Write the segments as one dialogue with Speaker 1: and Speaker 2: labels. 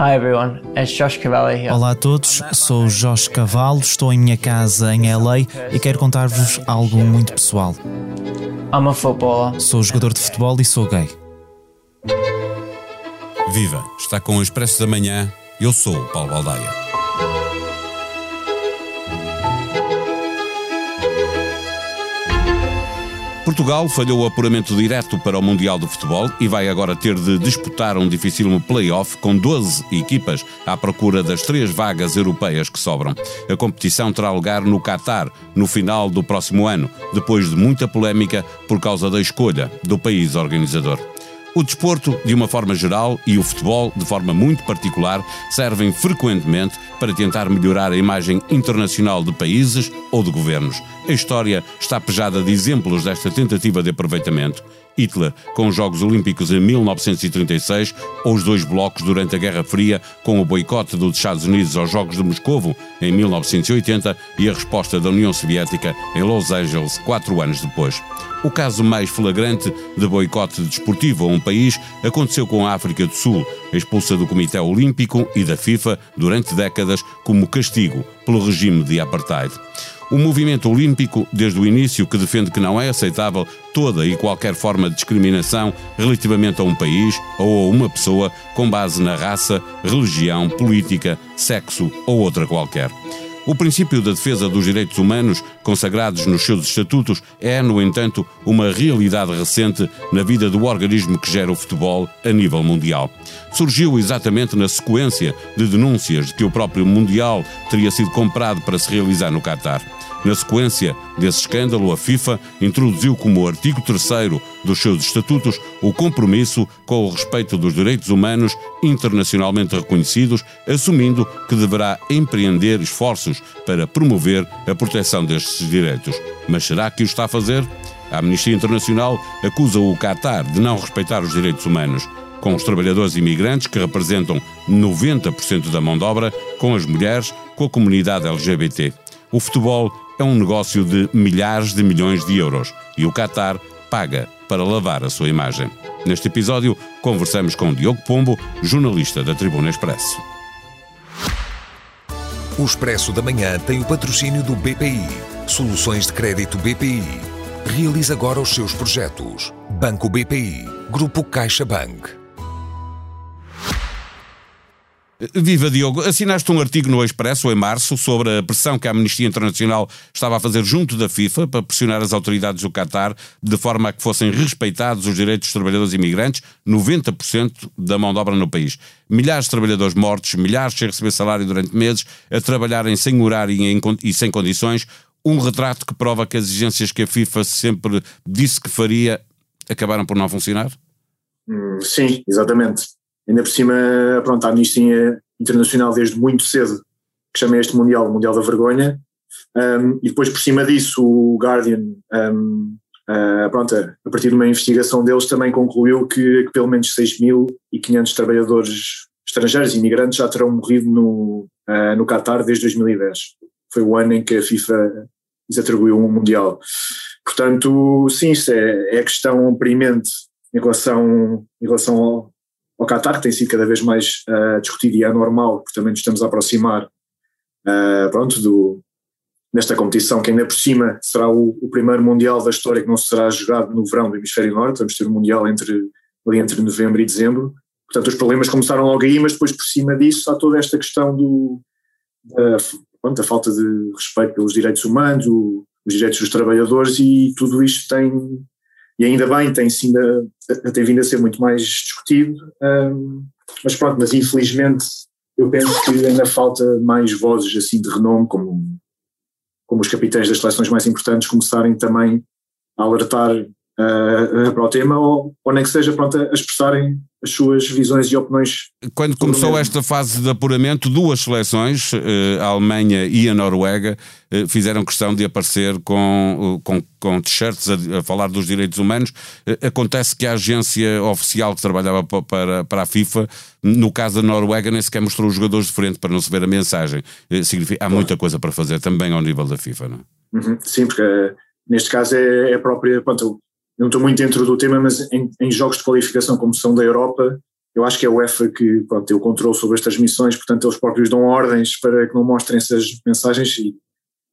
Speaker 1: Hi everyone, it's Josh Cavalli here.
Speaker 2: Olá a todos, sou Josh Cavalo, estou em minha casa em LA e quero contar-vos algo muito pessoal.
Speaker 1: I'm a footballer.
Speaker 2: Sou jogador de futebol e sou gay.
Speaker 3: Viva! Está com o Expresso da Manhã. Eu sou o Paulo Baldaia. Portugal falhou o apuramento direto para o Mundial de Futebol e vai agora ter de disputar um dificílimo play-off com 12 equipas à procura das três vagas europeias que sobram. A competição terá lugar no Catar no final do próximo ano, depois de muita polémica por causa da escolha do país organizador. O desporto, de uma forma geral, e o futebol, de forma muito particular, servem frequentemente para tentar melhorar a imagem internacional de países ou de governos. A história está pejada de exemplos desta tentativa de aproveitamento. Hitler, com os Jogos Olímpicos em 1936, ou os dois blocos durante a Guerra Fria, com o boicote dos Estados Unidos aos Jogos de Moscovo em 1980 e a resposta da União Soviética em Los Angeles quatro anos depois. O caso mais flagrante de boicote desportivo a um país aconteceu com a África do Sul, expulsa do Comitê Olímpico e da FIFA durante décadas como castigo pelo regime de apartheid. O movimento olímpico, desde o início, que defende que não é aceitável toda e qualquer forma de discriminação relativamente a um país ou a uma pessoa com base na raça, religião, política, sexo ou outra qualquer. O princípio da defesa dos direitos humanos, consagrados nos seus estatutos, é, no entanto, uma realidade recente na vida do organismo que gera o futebol a nível mundial. Surgiu exatamente na sequência de denúncias de que o próprio Mundial teria sido comprado para se realizar no Catar. Na sequência desse escândalo, a FIFA introduziu como artigo 3 dos seus estatutos o compromisso com o respeito dos direitos humanos internacionalmente reconhecidos, assumindo que deverá empreender esforços para promover a proteção destes direitos. Mas será que o está a fazer? A Amnistia Internacional acusa o Qatar de não respeitar os direitos humanos com os trabalhadores imigrantes, que representam 90% da mão de obra, com as mulheres, com a comunidade LGBT. O futebol é um negócio de milhares de milhões de euros e o Qatar paga para lavar a sua imagem. Neste episódio, conversamos com Diogo Pombo, jornalista da Tribuna Expresso.
Speaker 4: O Expresso da Manhã tem o patrocínio do BPI. Soluções de crédito BPI. Realize agora os seus projetos. Banco BPI. Grupo CaixaBank.
Speaker 3: Viva Diogo, assinaste um artigo no Expresso em março sobre a pressão que a Amnistia Internacional estava a fazer junto da FIFA para pressionar as autoridades do Qatar de forma a que fossem respeitados os direitos dos trabalhadores imigrantes, 90% da mão de obra no país. Milhares de trabalhadores mortos, milhares sem receber salário durante meses, a trabalharem sem horário e sem condições, um retrato que prova que as exigências que a FIFA sempre disse que faria acabaram por não funcionar?
Speaker 5: Hum, sim, exatamente Ainda por cima, pronto, a Amnistia Internacional desde muito cedo que chama este Mundial o Mundial da Vergonha, um, e depois por cima disso o Guardian, um, uh, pronto, a partir de uma investigação deles também concluiu que, que pelo menos 6.500 trabalhadores estrangeiros imigrantes já terão morrido no, uh, no Qatar desde 2010. Foi o ano em que a FIFA lhes atribuiu um Mundial. Portanto, sim, isso é, é questão premente em relação, em relação ao, ao Qatar, que tem sido cada vez mais uh, discutido e é normal, porque também nos estamos a aproximar uh, pronto, do, nesta competição, que ainda por cima será o, o, primeiro Mundial da história que não será jogado no verão do Hemisfério Norte, vamos ter um Mundial entre, ali entre novembro e dezembro. Portanto, os problemas começaram logo aí, mas depois por cima disso há toda esta questão do, da, pronto, falta de respeito pelos direitos humanos, o, os direitos dos trabalhadores e tudo isto tem e ainda bem, tem, sim, tem vindo a ser muito mais discutido, um, mas pronto, mas infelizmente eu penso que ainda falta mais vozes assim de renome, como, como os capitães das seleções mais importantes começarem também a alertar uh, para o tema, ou, ou nem que seja pronto, a expressarem as suas visões e opiniões.
Speaker 3: Quando começou esta fase de apuramento, duas seleções, eh, a Alemanha e a Noruega, eh, fizeram questão de aparecer com, eh, com, com t-shirts a, a, falar dos direitos humanos. Acontece que a agência oficial que trabalhava para, para a FIFA, no caso da Noruega, nem sequer mostrou os jogadores de frente para não se ver a mensagem. Significa, há muita coisa para fazer também ao nível da FIFA, não
Speaker 5: é? Uhum, sim, porque neste caso é, é a própria. Pronto, não estou muito dentro do tema, mas em, em, jogos de qualificação como são da Europa, eu acho que é a UEFA que pronto, tem o controle sobre as transmissões, portanto eles próprios dão ordens para que não mostrem essas mensagens e,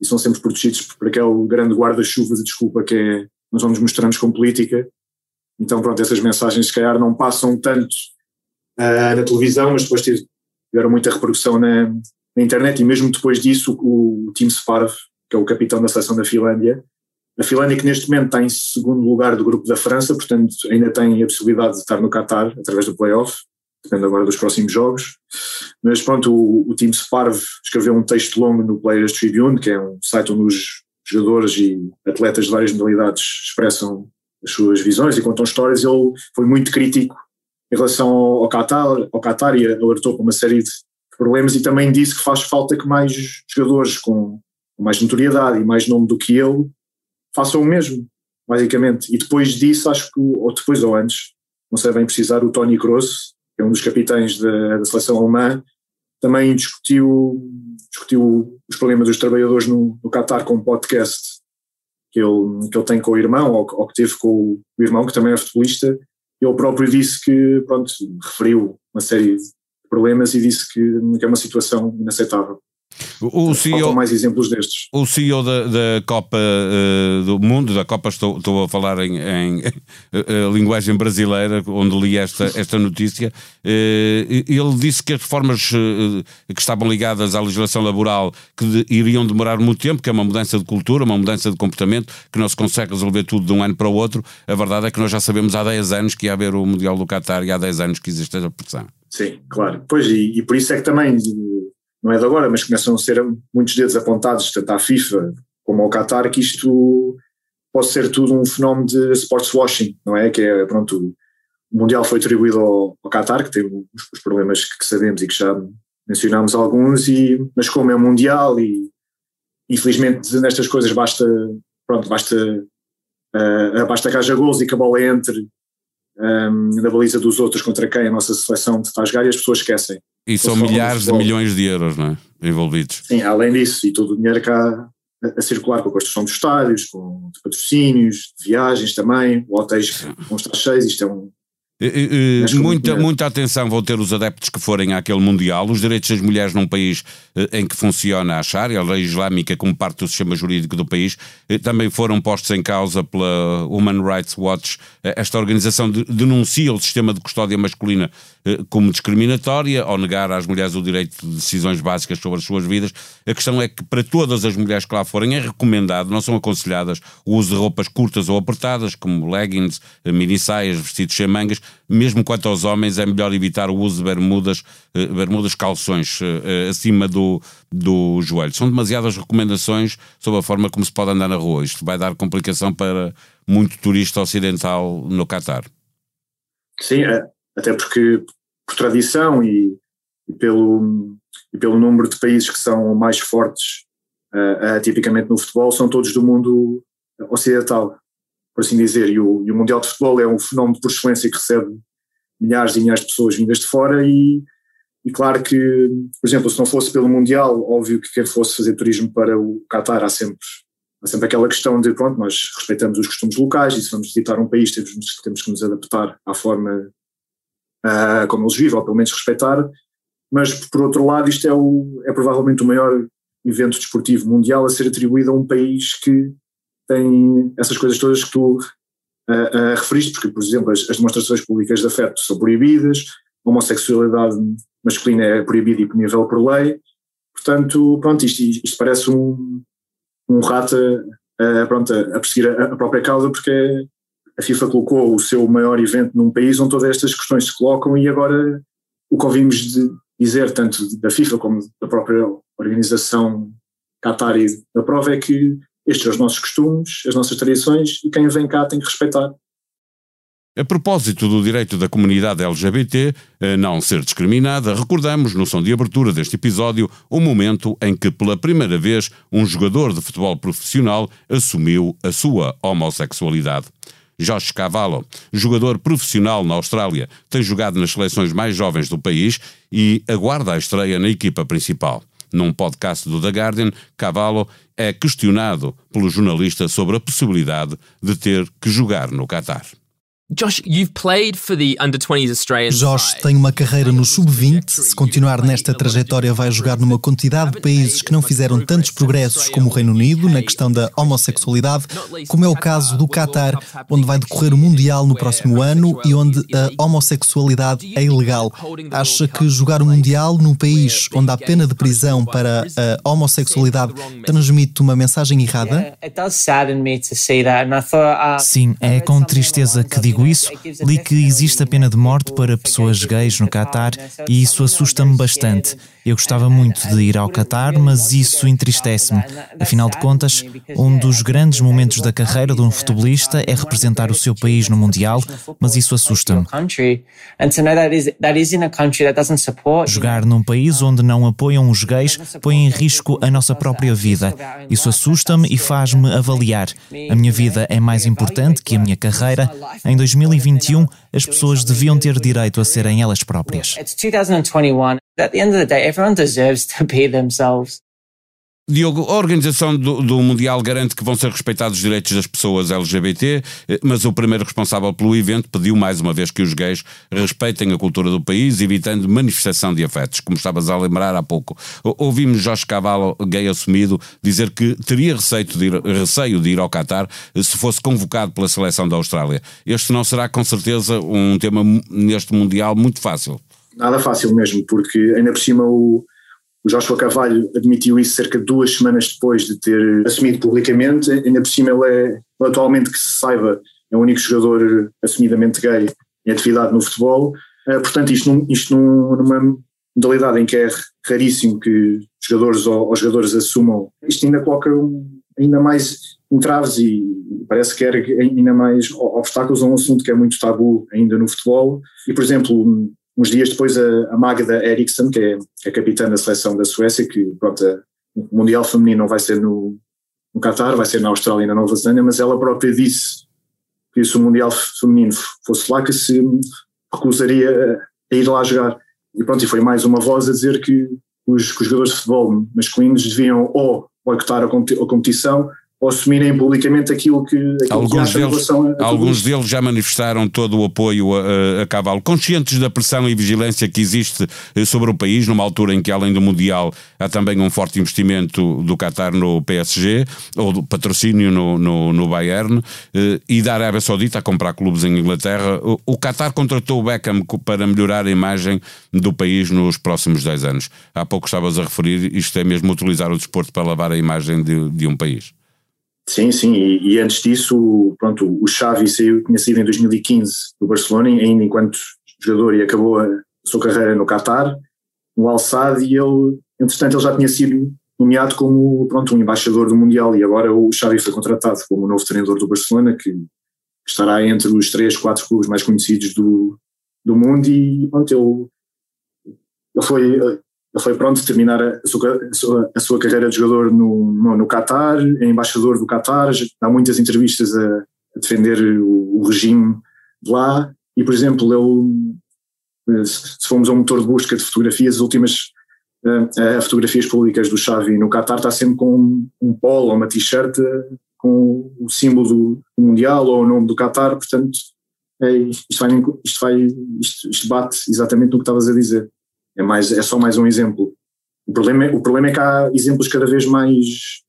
Speaker 5: e são sempre protegidos por aquele grande guarda-chuva de desculpa que é nós vamos mostrarmos com política. Então pronto, essas mensagens se calhar não passam tanto uh, na televisão, mas depois tiveram muita repercussão na, na internet e mesmo depois disso o, o Tim Sparv, que é o capitão da seleção da Finlândia, a Finlândia que neste momento está em segundo lugar do grupo da França, portanto ainda tem a possibilidade de estar no Qatar através do playoff, depende agora dos próximos jogos. Mas pronto, o, o time Sparv escreveu um texto longo no Players Tribune, que é um site onde os jogadores e atletas de várias modalidades expressam as suas visões e contam histórias. Ele foi muito crítico em relação ao Qatar, ao Qatar e alertou para uma série de problemas e também disse que faz falta que mais jogadores com mais notoriedade e mais nome do que ele façam o mesmo, basicamente. E depois disso, acho que, ou depois ou antes, não sei bem precisar, o Tony Kroos, que é um dos capitães da, da seleção alemã, também discutiu, discutiu os problemas dos trabalhadores no, no Qatar com um podcast que ele, que ele tem com o irmão, ou, ou que teve com o irmão, que também é futebolista. Ele próprio disse que, pronto, referiu uma série de problemas e disse que, que é uma situação inaceitável. O CEO, mais exemplos destes.
Speaker 3: O CEO da, da Copa uh, do Mundo, da Copa, estou, estou a falar em, em uh, linguagem brasileira, onde li esta, esta notícia, uh, ele disse que as reformas que estavam ligadas à legislação laboral que de, iriam demorar muito tempo, que é uma mudança de cultura, uma mudança de comportamento, que não se consegue resolver tudo de um ano para o outro. A verdade é que nós já sabemos há 10 anos que ia haver o Mundial do Qatar e há 10 anos que existe essa pressão.
Speaker 5: Sim, claro. Pois, e, e por isso é que também não é de agora, mas começam a ser muitos dedos apontados, tanto à FIFA como ao Qatar, que isto pode ser tudo um fenómeno de sports washing, não é? Que é, pronto, o Mundial foi atribuído ao, ao Qatar, que tem os, os problemas que, que, sabemos e que já mencionámos alguns, e, mas como é um Mundial e infelizmente nestas coisas basta, pronto, basta, uh, basta que haja gols e que a bola entre um, na baliza dos outros contra quem a nossa seleção jogar e as pessoas esquecem.
Speaker 3: E são milhares de milhões de euros não é? envolvidos.
Speaker 5: Sim, além disso, e todo o dinheiro cá a, a circular com a construção dos estádios, com patrocínios, de viagens também, hotéis vão estar cheios, isto é um,
Speaker 3: muita, muita atenção vão ter os adeptos que forem àquele Mundial. Os direitos das mulheres num país eh, em que funciona a Sharia, a lei islâmica, como parte do sistema jurídico do país, eh, também foram postos em causa pela Human Rights Watch. Eh, esta organização denuncia o sistema de custódia masculina como discriminatória, ao negar às mulheres o direito de decisões básicas sobre as suas vidas. A questão é que para todas as mulheres que lá forem é recomendado, não são aconselhadas, o uso de roupas curtas ou apertadas, como leggings, mini saias, vestidos sem mangas, mesmo quanto aos homens, é melhor evitar o uso de bermudas, eh, bermudas calções eh, eh, acima do, do joelho. São demasiadas recomendações sobre a forma como se pode andar na rua. Isto vai dar complicação para muito turista ocidental no Catar.
Speaker 5: Sim, até porque por tradição e, e pelo, e pelo número de países que são mais fortes uh, uh, tipicamente no futebol, são todos do mundo ocidental por assim dizer, e o, e o, Mundial de Futebol é um fenómeno por excelência que recebe milhares e milhares de pessoas vindas de fora e, e claro que, por exemplo, se não fosse pelo Mundial, óbvio que quem fosse fazer turismo para o Qatar há sempre, há sempre aquela questão de, pronto, nós respeitamos os costumes locais e se vamos visitar um país temos, temos que nos adaptar à forma uh, como eles vivem, ou pelo menos respeitar, mas por outro lado isto é, o, é provavelmente o maior evento desportivo mundial a ser atribuído a um país que tem essas coisas todas que tu uh, uh, referiste, porque, por exemplo, as, as, demonstrações públicas de afeto são proibidas, a homossexualidade masculina é proibida e punível por lei, portanto, pronto, isto, isto parece um, um rato a, pronto, a perseguir a, a própria causa, porque a FIFA colocou o seu maior evento num país onde todas estas questões se colocam e agora o que ouvimos de dizer, tanto da FIFA como da própria organização Qatari da prova, é que estes são os nossos costumes, as nossas tradições e quem vem cá tem que respeitar.
Speaker 3: A propósito do direito da comunidade LGBT a não ser discriminada, recordamos, no som de abertura deste episódio, o momento em que, pela primeira vez, um jogador de futebol profissional assumiu a sua homossexualidade. Josh Cavallo, jogador profissional na Austrália, tem jogado nas seleções mais jovens do país e aguarda a estreia na equipa principal. Num podcast do The Guardian, Cavallo é questionado pelo jornalista sobre a possibilidade de ter que jogar no Qatar.
Speaker 6: Josh, you've played for the under 20s Australian
Speaker 7: Josh tem uma carreira no sub-20. Se continuar nesta trajetória, vai jogar numa quantidade de países que não fizeram tantos progressos como o Reino Unido na questão da homossexualidade, como é o caso do Qatar, onde vai decorrer o Mundial no próximo ano e onde a homossexualidade é ilegal. Acha que jogar o Mundial num país onde há pena de prisão para a homossexualidade transmite uma mensagem errada?
Speaker 2: Sim, é com tristeza que digo digo isso, li que existe a pena de morte para pessoas gays no Catar e isso assusta-me bastante. Eu gostava muito de ir ao Catar, mas isso entristece-me. Afinal de contas, um dos grandes momentos da carreira de um futebolista é representar o seu país no Mundial, mas isso assusta-me. Jogar num país onde não apoiam os gays põe em risco a nossa própria vida. Isso assusta-me e faz-me avaliar. A minha vida é mais importante que a minha carreira. Em 2021, as pessoas deviam ter direito a serem elas próprias.
Speaker 1: At the end of the day, everyone deserves to be themselves.
Speaker 3: Diogo, a organização do, do, Mundial garante que vão ser respeitados os direitos das pessoas LGBT, eh, mas o primeiro responsável pelo evento pediu mais uma vez que os gays respeitem a cultura do país, evitando manifestação de afetos, como estavas a lembrar há pouco. Ouvimos Jorge Cavalo, gay assumido, dizer que teria receio de ir, receio de ir ao Qatar eh, se fosse convocado pela seleção da Austrália. Este não será com certeza um tema neste Mundial muito fácil.
Speaker 5: Nada fácil mesmo, porque ainda por cima o, o Joshua Carvalho admitiu isso cerca de duas semanas depois de ter assumido publicamente. Ainda por cima ele é, atualmente que se saiba, é o único jogador assumidamente gay em atividade no futebol. Uh, portanto, isto, num, isto num, numa modalidade em que é raríssimo que jogadores ou, ou jogadores assumam, isto ainda coloca ainda mais entraves e parece que era ainda mais obstáculos a um assunto que é muito tabu ainda no futebol. E, por exemplo, uns dias depois a, a Magda Eriksson, que é, a capitã da seleção da Suécia, que pronto, o Mundial Feminino não vai ser no, no Qatar, vai ser na Austrália e na Nova Zelândia, mas ela própria disse que se o Mundial Feminino fosse lá, que se recusaria a ir lá jogar. E pronto, e foi mais uma voz a dizer que os, que os jogadores de futebol masculinos deviam ou boicotar a competição assumirem publicamente aquilo que, aquilo
Speaker 3: alguns
Speaker 5: que
Speaker 3: deles, a, a Alguns deles já manifestaram todo o apoio a, a, Cavalo, conscientes da pressão e vigilância que existe eh, sobre o país, numa altura em que, além do Mundial, há também um forte investimento do Qatar no PSG, ou do patrocínio no, no, no Bayern, eh, e da Arábia Saudita a comprar clubes em Inglaterra. O, o Qatar contratou o Beckham para melhorar a imagem do país nos próximos 10 anos. Há pouco estavas a referir, isto é mesmo utilizar o desporto para lavar a imagem de, de um país.
Speaker 5: Sim, sim, e, e, antes disso, pronto, o Xavi saiu, tinha saído em 2015 do Barcelona, ainda enquanto jogador, e acabou a sua carreira no Qatar, no Al Sadd, e ele, entretanto, ele já tinha sido nomeado como, pronto, um embaixador do Mundial, e agora o Xavi foi contratado como novo treinador do Barcelona, que estará entre os três, quatro clubes mais conhecidos do, do mundo, e pronto, ele, ele foi ele foi pronto terminar a sua, a sua, carreira de jogador no, no, no Qatar, é embaixador do Qatar, dá muitas entrevistas a, a defender o, o, regime de lá. E, por exemplo, ele, se formos a um motor de busca de fotografias, as últimas uh, fotografias públicas do Xavi no Qatar está sempre com um, um polo ou uma t-shirt com o símbolo do Mundial ou o nome do Qatar, portanto, é, isto, vai, isto, vai, isto, isto bate exatamente no que estavas a dizer. É, mais, é só mais um exemplo. O problema, é, o problema é que há exemplos cada vez mais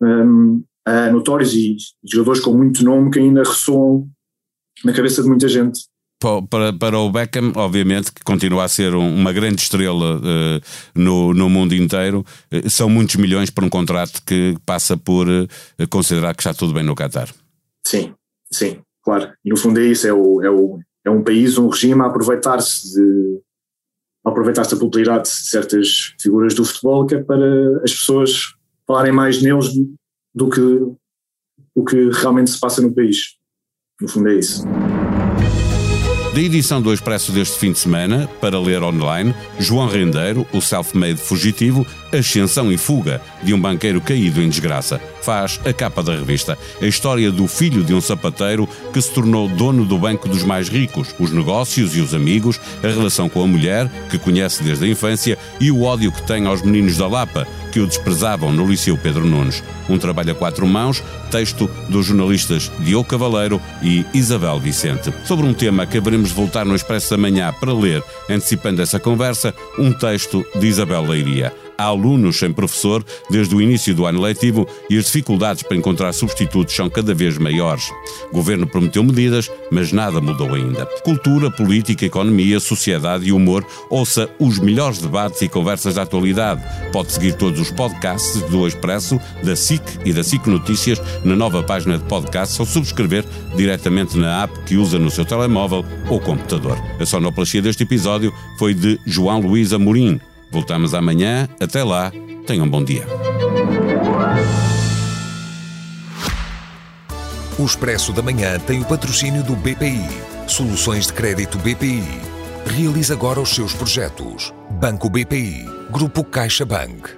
Speaker 5: um, uh, notórios e jogadores com muito nome que ainda ressoam na cabeça de muita gente.
Speaker 3: Para, para o Beckham, obviamente, que continua a ser um, uma grande estrela uh, no, no mundo inteiro, uh, são muitos milhões para um contrato que passa por uh, considerar que está tudo bem no Qatar.
Speaker 5: Sim, sim, claro. E no fundo é isso: é, o, é, o, é um país, um regime a aproveitar-se de, aproveitar-se da popularidade de certas figuras do futebol, que é para as pessoas falarem mais neles do que o que realmente se passa no país. No fundo é isso.
Speaker 3: Da edição do Expresso deste fim de semana, para ler online, João Rendeiro, o self-made fugitivo, Ascensão e Fuga, de um banqueiro caído em desgraça. Faz a capa da revista. A história do filho de um sapateiro que se tornou dono do banco dos mais ricos, os negócios e os amigos, a relação com a mulher, que conhece desde a infância, e o ódio que tem aos meninos da Lapa, que o desprezavam no Liceu Pedro Nunes. Um trabalho a quatro mãos, texto dos jornalistas Diogo Cavaleiro e Isabel Vicente. Sobre um tema que haveremos de voltar no Expresso da Manhã para ler, antecipando essa conversa, um texto de Isabel Leiria alunos sem professor desde o início do ano letivo e as dificuldades para encontrar substitutos são cada vez maiores. O governo prometeu medidas, mas nada mudou ainda. Cultura, política, economia, sociedade e humor, ouça os melhores debates e conversas da atualidade. Pode seguir todos os podcasts do Expresso, da SIC e da SIC Notícias na nova página de podcasts ou subscrever diretamente na app que usa no seu telemóvel ou computador. A sonoplastia deste episódio foi de João Luís Amorim. Voltamos amanhã. Até lá. Tenham um bom dia.
Speaker 4: O Expresso da Manhã tem o patrocínio do BPI. Soluções de crédito BPI. Realize agora os seus projetos. Banco BPI. Grupo CaixaBank.